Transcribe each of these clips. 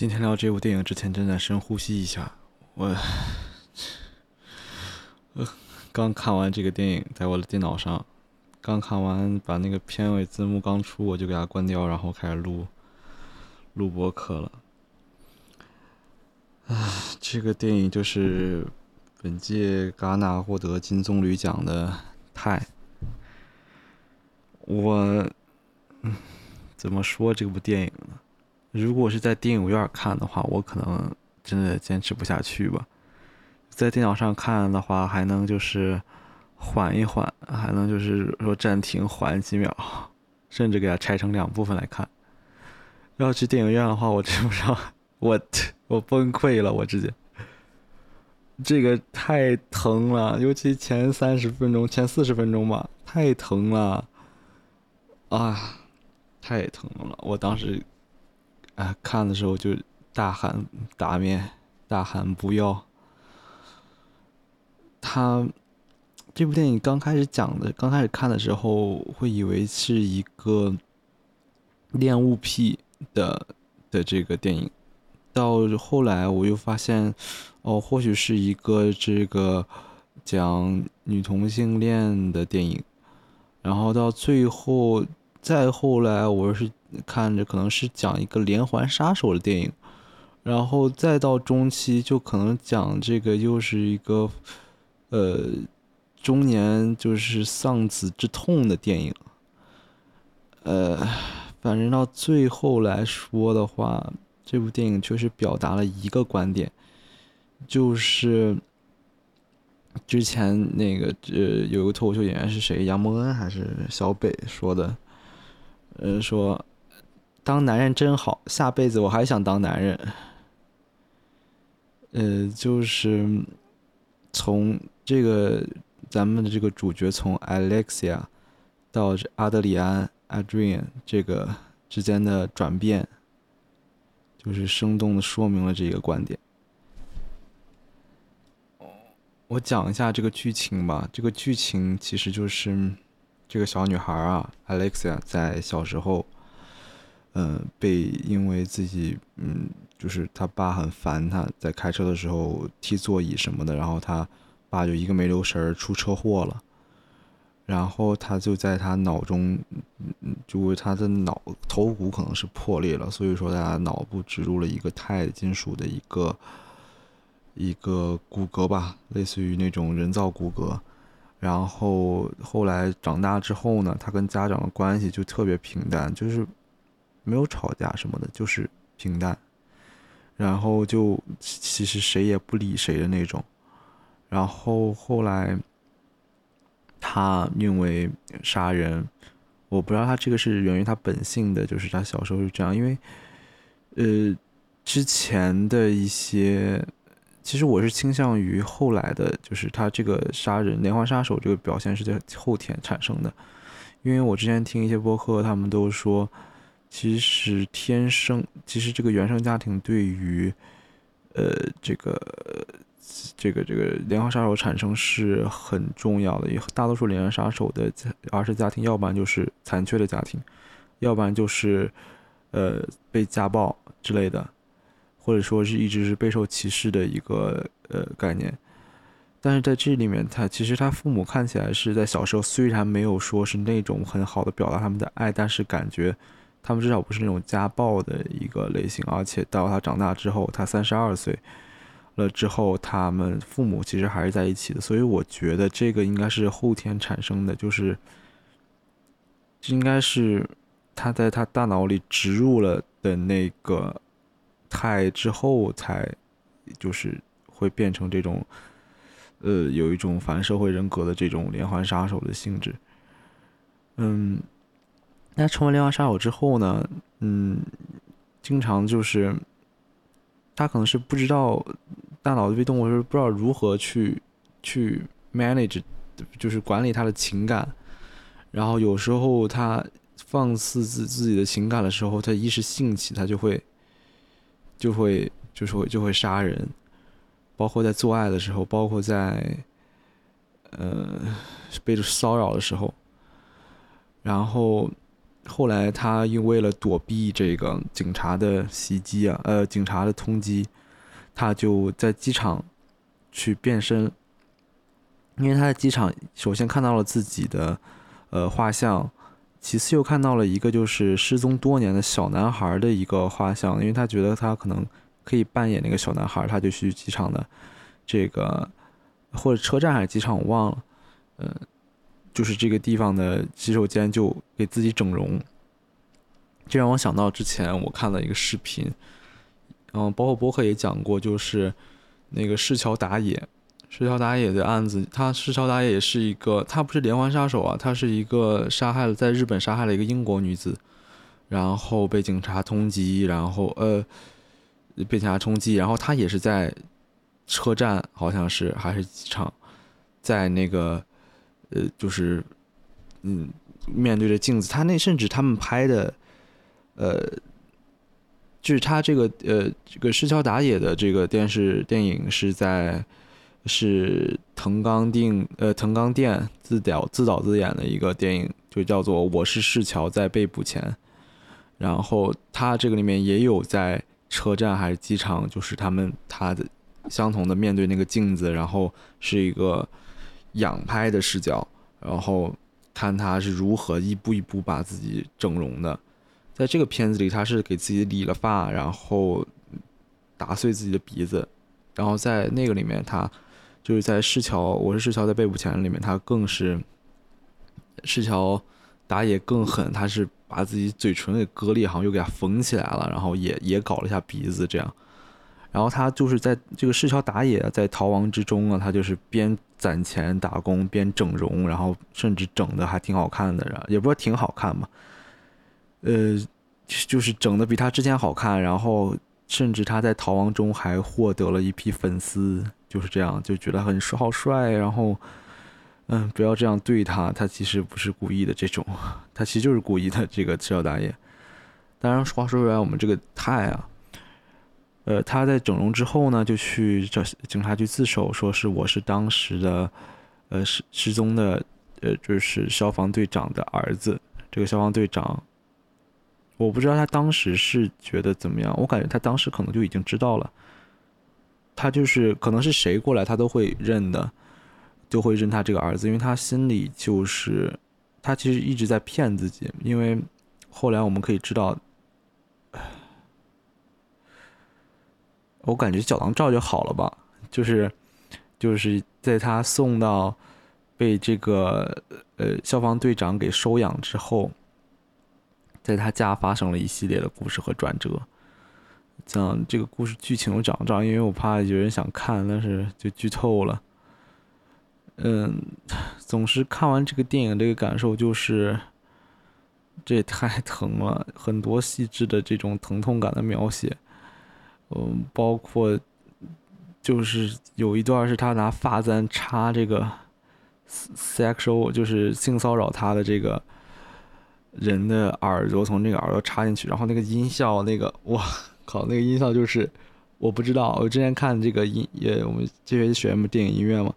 今天聊这部电影之前，真的深呼吸一下。我，呃，刚看完这个电影，在我的电脑上，刚看完，把那个片尾字幕刚出，我就给它关掉，然后开始录录播课了。唉，这个电影就是本届戛纳获得金棕榈奖的《泰》。我，嗯，怎么说这部电影呢？如果是在电影院看的话，我可能真的坚持不下去吧。在电脑上看的话，还能就是缓一缓，还能就是说暂停缓几秒，甚至给它拆成两部分来看。要去电影院的话，我真不知道，我我崩溃了，我直接，这个太疼了，尤其前三十分钟、前四十分钟吧，太疼了，啊，太疼了，我当时。啊，看的时候就大喊打面，大喊不要。他这部电影刚开始讲的，刚开始看的时候会以为是一个恋物癖的的这个电影，到后来我又发现，哦，或许是一个这个讲女同性恋的电影，然后到最后。再后来，我是看着可能是讲一个连环杀手的电影，然后再到中期就可能讲这个又是一个，呃，中年就是丧子之痛的电影，呃，反正到最后来说的话，这部电影确实表达了一个观点，就是之前那个呃有个脱口秀演员是谁，杨蒙恩还是小北说的。呃，说当男人真好，下辈子我还想当男人。呃，就是从这个咱们的这个主角从 Alexia 到阿德里安 Adrian 这个之间的转变，就是生动的说明了这个观点。我讲一下这个剧情吧。这个剧情其实就是。这个小女孩啊，Alexia 在小时候，嗯，被因为自己，嗯，就是他爸很烦他，在开车的时候踢座椅什么的，然后他爸就一个没留神出车祸了，然后他就在他脑中，嗯，就他的脑头骨可能是破裂了，所以说他脑部植入了一个钛金属的一个一个骨骼吧，类似于那种人造骨骼。然后后来长大之后呢，他跟家长的关系就特别平淡，就是没有吵架什么的，就是平淡。然后就其实谁也不理谁的那种。然后后来他因为杀人，我不知道他这个是源于他本性的，就是他小时候是这样，因为呃之前的一些。其实我是倾向于后来的，就是他这个杀人连环杀手这个表现是在后天产生的，因为我之前听一些播客，他们都说，其实天生，其实这个原生家庭对于，呃，这个这个这个连环杀手产生是很重要的，也大多数连环杀手的儿时家庭，要不然就是残缺的家庭，要不然就是，呃，被家暴之类的。或者说是一直是备受歧视的一个呃概念，但是在这里面，他其实他父母看起来是在小时候虽然没有说是那种很好的表达他们的爱，但是感觉他们至少不是那种家暴的一个类型，而且到他长大之后，他三十二岁了之后，他们父母其实还是在一起的，所以我觉得这个应该是后天产生的，就是应该是他在他大脑里植入了的那个。太之后才，就是会变成这种，呃，有一种反社会人格的这种连环杀手的性质。嗯，那成为连环杀手之后呢，嗯，经常就是他可能是不知道大脑被动，或是不知道如何去去 manage，就是管理他的情感。然后有时候他放肆自自己的情感的时候，他一时兴起，他就会。就会就是会就会杀人，包括在做爱的时候，包括在，呃，被骚扰的时候，然后后来他因为了躲避这个警察的袭击啊，呃，警察的通缉，他就在机场去变身。因为他在机场首先看到了自己的呃画像，其次又看到了一个就是失踪多年的小男孩的一个画像，因为他觉得他可能可以扮演那个小男孩，他就去机场的这个或者车站还是机场我忘了，呃。就是这个地方的洗手间就给自己整容，这让我想到之前我看了一个视频，嗯，包括博客也讲过，就是那个市桥打野，市桥打野的案子，他市桥打野也是一个，他不是连环杀手啊，他是一个杀害了在日本杀害了一个英国女子，然后被警察通缉，然后呃被警察通缉，然后他也是在车站，好像是还是机场，在那个。呃，就是，嗯，面对着镜子，他那甚至他们拍的，呃，就是他这个呃这个施乔达野的这个电视电影是在是藤冈定呃藤冈店自导自导自演的一个电影，就叫做《我是市桥在被捕前》，然后他这个里面也有在车站还是机场，就是他们他的相同的面对那个镜子，然后是一个。仰拍的视角，然后看他是如何一步一步把自己整容的。在这个片子里，他是给自己理了发，然后打碎自己的鼻子。然后在那个里面，他就是在市桥，我是市桥在被捕前里面，他更是市桥打野更狠，他是把自己嘴唇给割裂，好像又给他缝起来了，然后也也搞了一下鼻子这样。然后他就是在这个市桥打野在逃亡之中啊，他就是边攒钱打工边整容，然后甚至整的还挺好看的，也不说挺好看嘛，呃，就是整的比他之前好看。然后甚至他在逃亡中还获得了一批粉丝，就是这样就觉得很帅好帅。然后，嗯，不要这样对他，他其实不是故意的这种，他其实就是故意的。这个赤桥打野，当然话说回来，我们这个泰啊。呃，他在整容之后呢，就去找警察局自首，说是我是当时的，呃失失踪的，呃就是消防队长的儿子。这个消防队长，我不知道他当时是觉得怎么样，我感觉他当时可能就已经知道了。他就是可能是谁过来，他都会认的，都会认他这个儿子，因为他心里就是他其实一直在骗自己，因为后来我们可以知道。我感觉脚囊照就好了吧，就是，就是在他送到被这个呃消防队长给收养之后，在他家发生了一系列的故事和转折。讲这个故事剧情我讲不着，因为我怕有人想看，但是就剧透了。嗯，总是看完这个电影，这个感受就是，这也太疼了，很多细致的这种疼痛感的描写。嗯，包括就是有一段是他拿发簪插这个 sexual，就是性骚扰他的这个人的耳朵，从这个耳朵插进去，然后那个音效，那个哇靠，那个音效就是我不知道，我之前看这个音也，我们这学期学什么电影音乐嘛，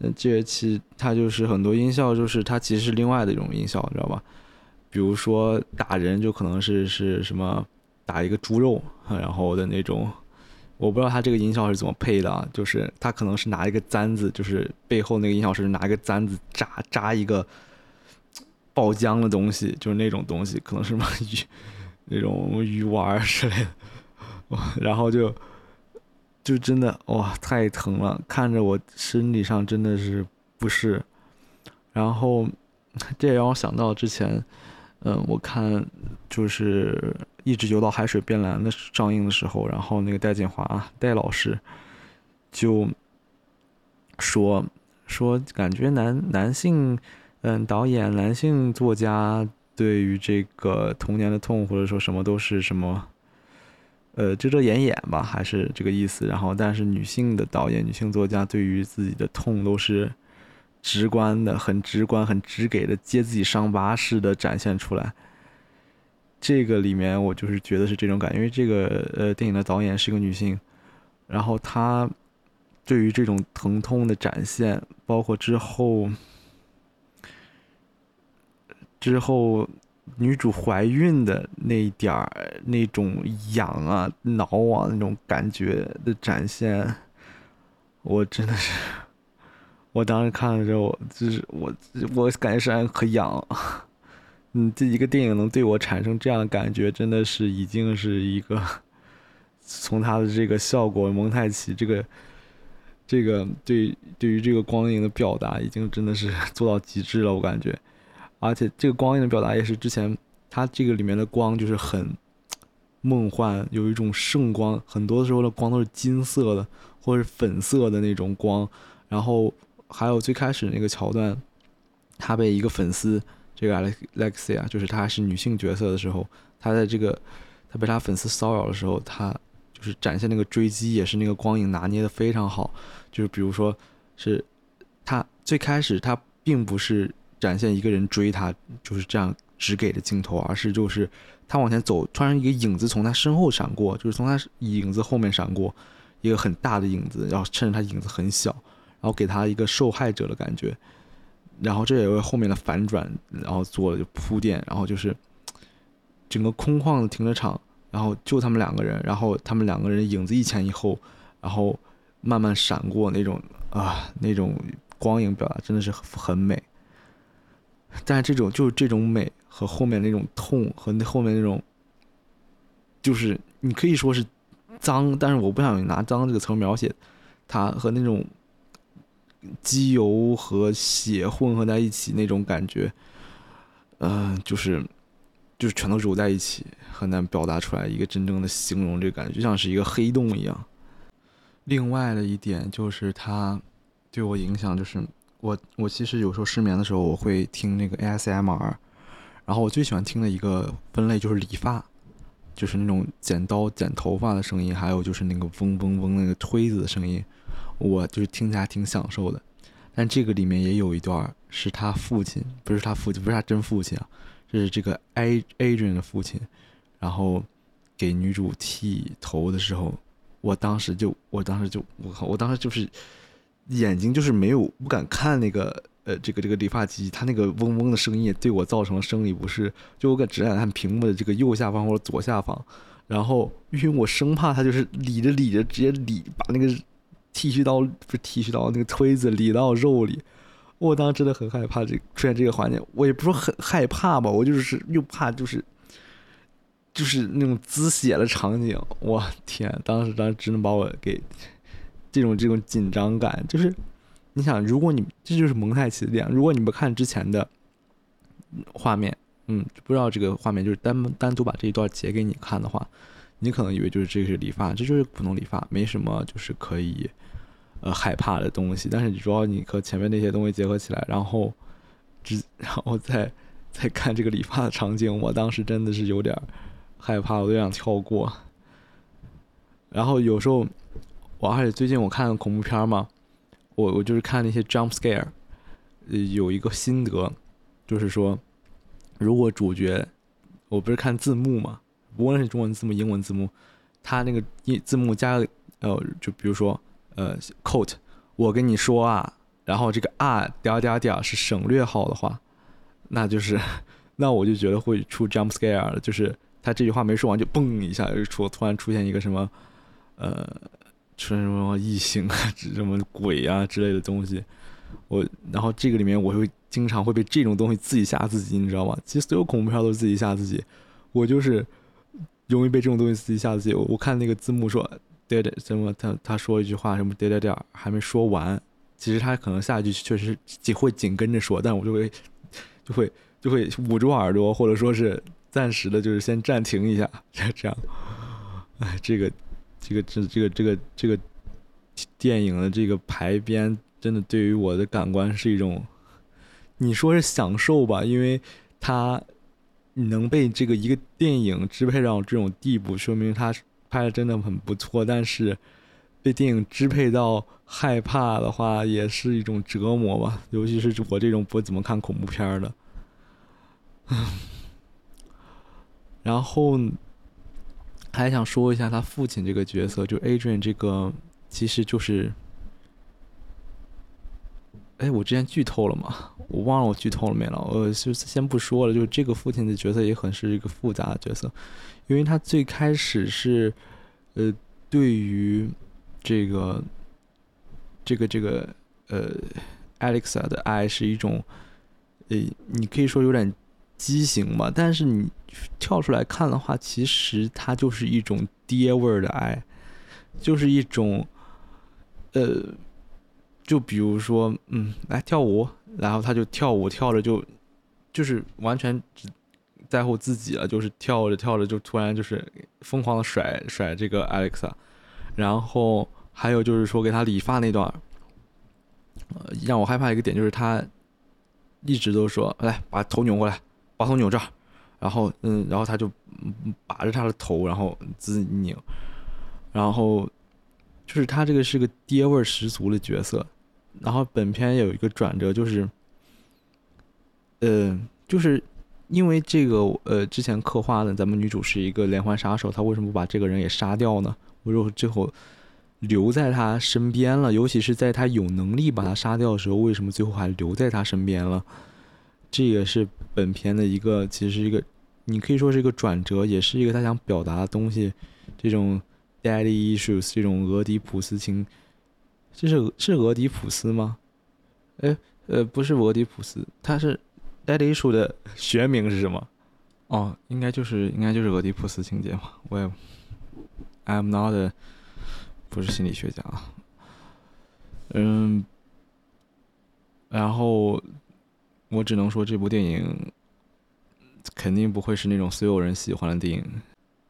嗯，这学期它就是很多音效，就是它其实是另外的一种音效，你知道吧？比如说打人就可能是是什么。打一个猪肉，然后的那种，我不知道他这个音效是怎么配的啊，就是他可能是拿一个簪子，就是背后那个音效是拿一个簪子扎扎一个爆浆的东西，就是那种东西，可能是什么鱼那种鱼丸之类的，然后就就真的哇太疼了，看着我身体上真的是不适，然后这也让我想到之前，嗯，我看就是。一直游到海水变蓝的上映的时候，然后那个戴锦华戴老师就说说感觉男男性嗯导演男性作家对于这个童年的痛或者说什么都是什么呃遮遮掩掩吧，还是这个意思。然后但是女性的导演女性作家对于自己的痛都是直观的，很直观很直给的揭自己伤疤似的展现出来。这个里面我就是觉得是这种感觉，因为这个呃电影的导演是个女性，然后她对于这种疼痛的展现，包括之后之后女主怀孕的那一点儿那种痒啊、挠啊那种感觉的展现，我真的是，我当时看了之后，就是我我感觉是可痒。嗯，这一个电影能对我产生这样的感觉，真的是已经是一个从它的这个效果蒙太奇这个这个对对于这个光影的表达，已经真的是 做到极致了，我感觉。而且这个光影的表达也是之前它这个里面的光就是很梦幻，有一种圣光，很多时候的光都是金色的或者是粉色的那种光。然后还有最开始那个桥段，他被一个粉丝，这个 Alexia，就是她是女性角色的时候，她在这个她被她粉丝骚扰的时候，她就是展现那个追击，也是那个光影拿捏的非常好。就是比如说是她最开始她并不是。展现一个人追他就是这样直给的镜头，而是就是他往前走，突然一个影子从他身后闪过，就是从他影子后面闪过一个很大的影子，然后趁着他影子很小，然后给他一个受害者的感觉，然后这也为后面的反转然后做了铺垫，然后就是 整个空旷的停车场，然后就他们两个人，然后他们两个人影子一前一后，然后慢慢闪过那种啊那种光影表达真的是很美。但是这种就是这种美和后面那种痛和那后面那种，就是你可以说是脏，但是我不想拿脏这个词描写它和那种机油和血混合在一起那种感觉，嗯，就是就是全都揉在一起，很难表达出来一个真正的形容这个感觉，就像是一个黑洞一样。另外的一点就是它对我影响就是。我我其实有时候失眠的时候，我会听那个 ASMR，然后我最喜欢听的一个分类就是理发，就是那种剪刀剪头发的声音，还有就是那个嗡嗡嗡那个推子的声音，我就是听起来挺享受的。但这个里面也有一段是他父亲，不是他父亲，不是他真父亲啊，这是这个 A Adrian 的父亲，然后给女主剃头的时候，我当时就，我当时就，我靠，我当时就是。眼睛就是没有不敢看那个呃这个这个理发机，它那个嗡嗡的声音也对我造成了生理不适。就我敢只敢看屏幕的这个右下方或者左下方，然后因为我生怕它就是理着理着直接理把那个剃须刀不是剃须刀那个推子理到肉里，我当时真的很害怕这出现这个环境。我也不说很害怕吧，我就是又怕就是就是那种滋血的场景。我天，当时当时只能把我给。这种这种紧张感，就是你想，如果你这就是蒙太奇的点。如果你不看之前的画面，嗯，不知道这个画面就是单单独把这一段截给你看的话，你可能以为就是这个是理发，这就是普通理发，没什么就是可以呃害怕的东西。但是你主要你和前面那些东西结合起来，然后只 然后再再看这个理发的场景，我当时真的是有点害怕，我都想跳过。然后有时候。我而且最近我看恐怖片嘛，我我就是看那些 jump scare，呃，有一个心得，就是说，如果主角，我不是看字幕嘛，无论是中文字幕、英文字幕，他那个一字幕加呃，就比如说呃，quote，我跟你说啊，然后这个啊点点点是省略号的话，那就是，那我就觉得会出 jump scare 了，就是他这句话没说完就嘣一下就出突然出现一个什么，呃。出现什么异形啊、什么鬼啊之类的东西，我然后这个里面我会经常会被这种东西自己吓自己，你知道吗？其实所有恐怖片都是自己吓自己，我就是容易被这种东西自己吓自己。我看那个字幕说“点点”什么，他他说一句话什么“点点点”还没说完，其实他可能下一句确实紧会紧跟着说，但我就会就会就会捂住耳朵，或者说是暂时的，就是先暂停一下，这样。哎，这个。这个这这个这个这个电影的这个排编，真的对于我的感官是一种，你说是享受吧？因为它能被这个一个电影支配到这种地步，说明它拍的真的很不错。但是被电影支配到害怕的话，也是一种折磨吧。尤其是我这种不怎么看恐怖片的，然后。还想说一下他父亲这个角色，就 Adrian 这个，其实就是哎，我之前剧透了吗？我忘了我剧透了没了。我就先不说了，就是这个父亲的角色也很是一个复杂的角色，因为他最开始是，呃，对于这个这个这个呃，Alexa 的爱是一种，呃，你可以说有点畸形吧，但是你跳出来看的话，其实它就是一种爹味儿的爱，就是一种，呃。就比如说，嗯，来跳舞，然后他就跳舞跳着就，就是完全只在乎自己了，就是跳着跳着就突然就是疯狂的甩甩这个 Alexa，然后还有就是说给他理发那段，呃，让我害怕一个点就是他一直都说来把头扭过来，把头扭这儿，然后嗯，然后他就把着他的头，然后自己拧，然后就是他这个是个爹味十足的角色。然后本片有一个转折，就是，呃，就是因为这个，呃，之前刻画的咱们女主是一个连环杀手，她为什么不把这个人也杀掉呢？为什么最后留在他身边了？尤其是在他有能力把他杀掉的时候，为什么最后还留在他身边了？这也是本片的一个，其实一个，你可以说是一个转折，也是一个他想表达的东西，这种 daddy issues，这种俄狄浦斯情。这是是俄狄浦斯吗？哎，呃，不是俄狄浦斯，他是 Daddy Issue 的学名是什么？哦，应该就是应该就是俄狄浦斯情节嘛。我也，I'm not，不是心理学家。嗯，然后我只能说这部电影肯定不会是那种所有人喜欢的电影，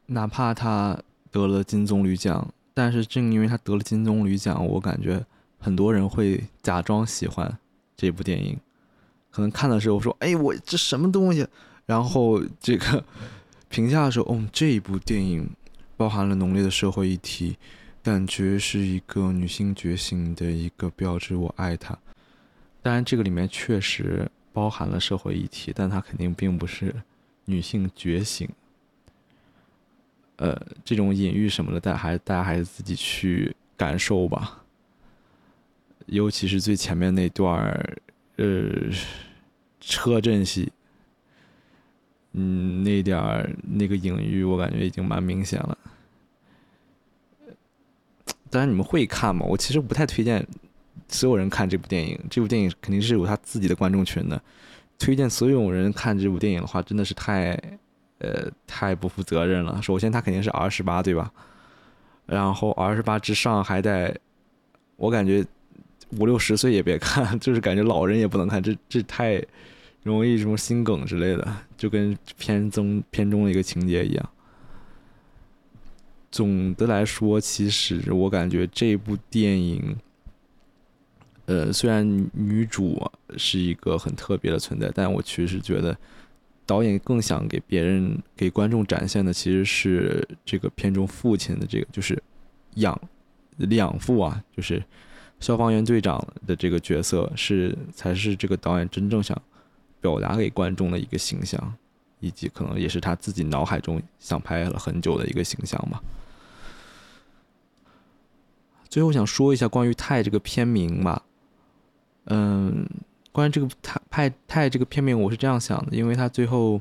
哪怕他得了金棕榈奖。但是正因为他得了金棕榈奖，我感觉很多人会假装喜欢这部电影，可能看的时候说：“哎，我这什么东西？”然后这个 评价的时候，哦，这一部电影包含了浓烈的社会议题，感觉是一个女性觉醒的一个标志。我爱它。当然，这个里面确实包含了社会议题，但它肯定并不是女性觉醒。呃，这种隐喻什么的，大家还大家还是自己去感受吧。尤其是最前面那段，呃，车震戏，嗯，那点儿那个隐喻，我感觉已经蛮明显了。当然，你们会看吗？我其实不太推荐所有人看这部电影。这部电影肯定是有他自己的观众群的。推荐所有人看这部电影的话，真的是太……呃，太不负责任了。首先，他肯定是 R 十八，对吧？然后 R 十八之上还得，我感觉五六十岁也别看，就是感觉老人也不能看，这这太容易什么心梗之类的，就跟片中片中的一个情节一样。总的来说，其实我感觉这部电影，呃，虽然女主是一个很特别的存在，但我确实觉得。导演更想给别人、给观众展现的，其实是这个片中父亲的这个，就是养养父啊，就是消防员队长的这个角色，是才是这个导演真正想表达给观众的一个形象，以及可能也是他自己脑海中想拍了很久的一个形象吧。最后想说一下关于《泰》这个片名吧，嗯。关于这个泰派泰这个片名，我是这样想的，因为他最后，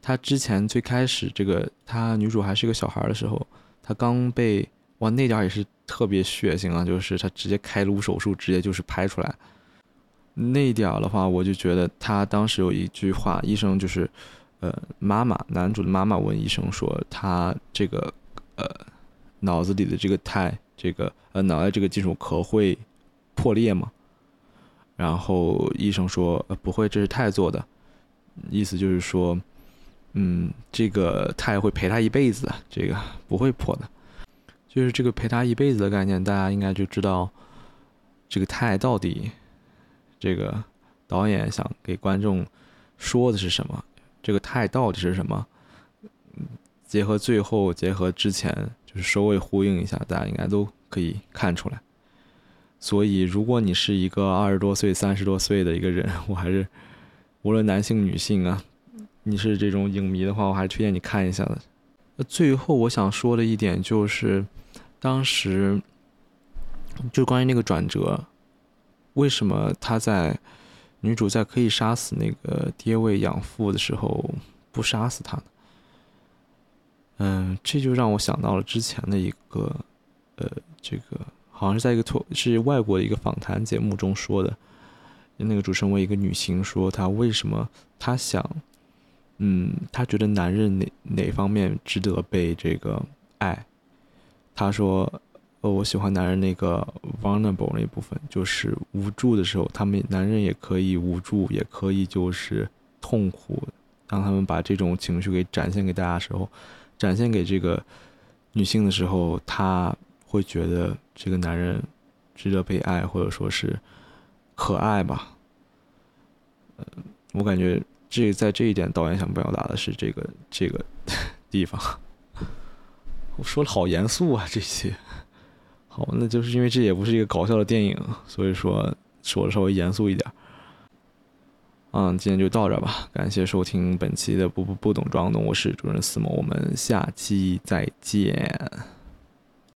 他之前最开始这个他女主还是一个小孩的时候，他刚被哇那点也是特别血腥啊，就是他直接开颅手术，直接就是拍出来，那点的话，我就觉得他当时有一句话，医生就是，呃，妈妈男主的妈妈问医生说，他这个呃脑子里的这个钛，这个呃脑袋这个金属壳会破裂吗？然后医生说：“呃，不会，这是钛做的，意思就是说，嗯，这个钛会陪他一辈子，这个不会破的。就是这个陪他一辈子的概念，大家应该就知道，这个钛到底，这个导演想给观众说的是什么？这个钛到底是什么？结合最后，结合之前，就是首尾呼应一下，大家应该都可以看出来。”所以，如果你是一个二十多岁、三十多岁的一个人，我还是无论男性、女性啊，你是这种影迷的话，我还是推荐你看一下的。最后我想说的一点就是，当时就关于那个转折，为什么他在女主在可以杀死那个爹位养父的时候不杀死他呢？嗯，这就让我想到了之前的一个，呃，这个好像是在一个脱是外国的一个访谈节目中说的，那个主持人问一个女性说她为什么她想，嗯，她觉得男人哪哪方面值得被这个爱？她说，呃，我喜欢男人那个 vulnerable 那部分，就是无助的时候，他们男人也可以无助，也可以就是痛苦，当他们把这种情绪给展现给大家的时候。展现给这个女性的时候，她会觉得这个男人值得被爱，或者说是可爱吧。呃，我感觉这在这一点，导演想表达的是这个这个 地方。我说的好严肃啊，这些。好，那就是因为这也不是一个搞笑的电影，所以说说的稍微严肃一点。嗯，今天就到这吧，感谢收听本期的不不不懂装懂，我是主任思谋，我们下期再见。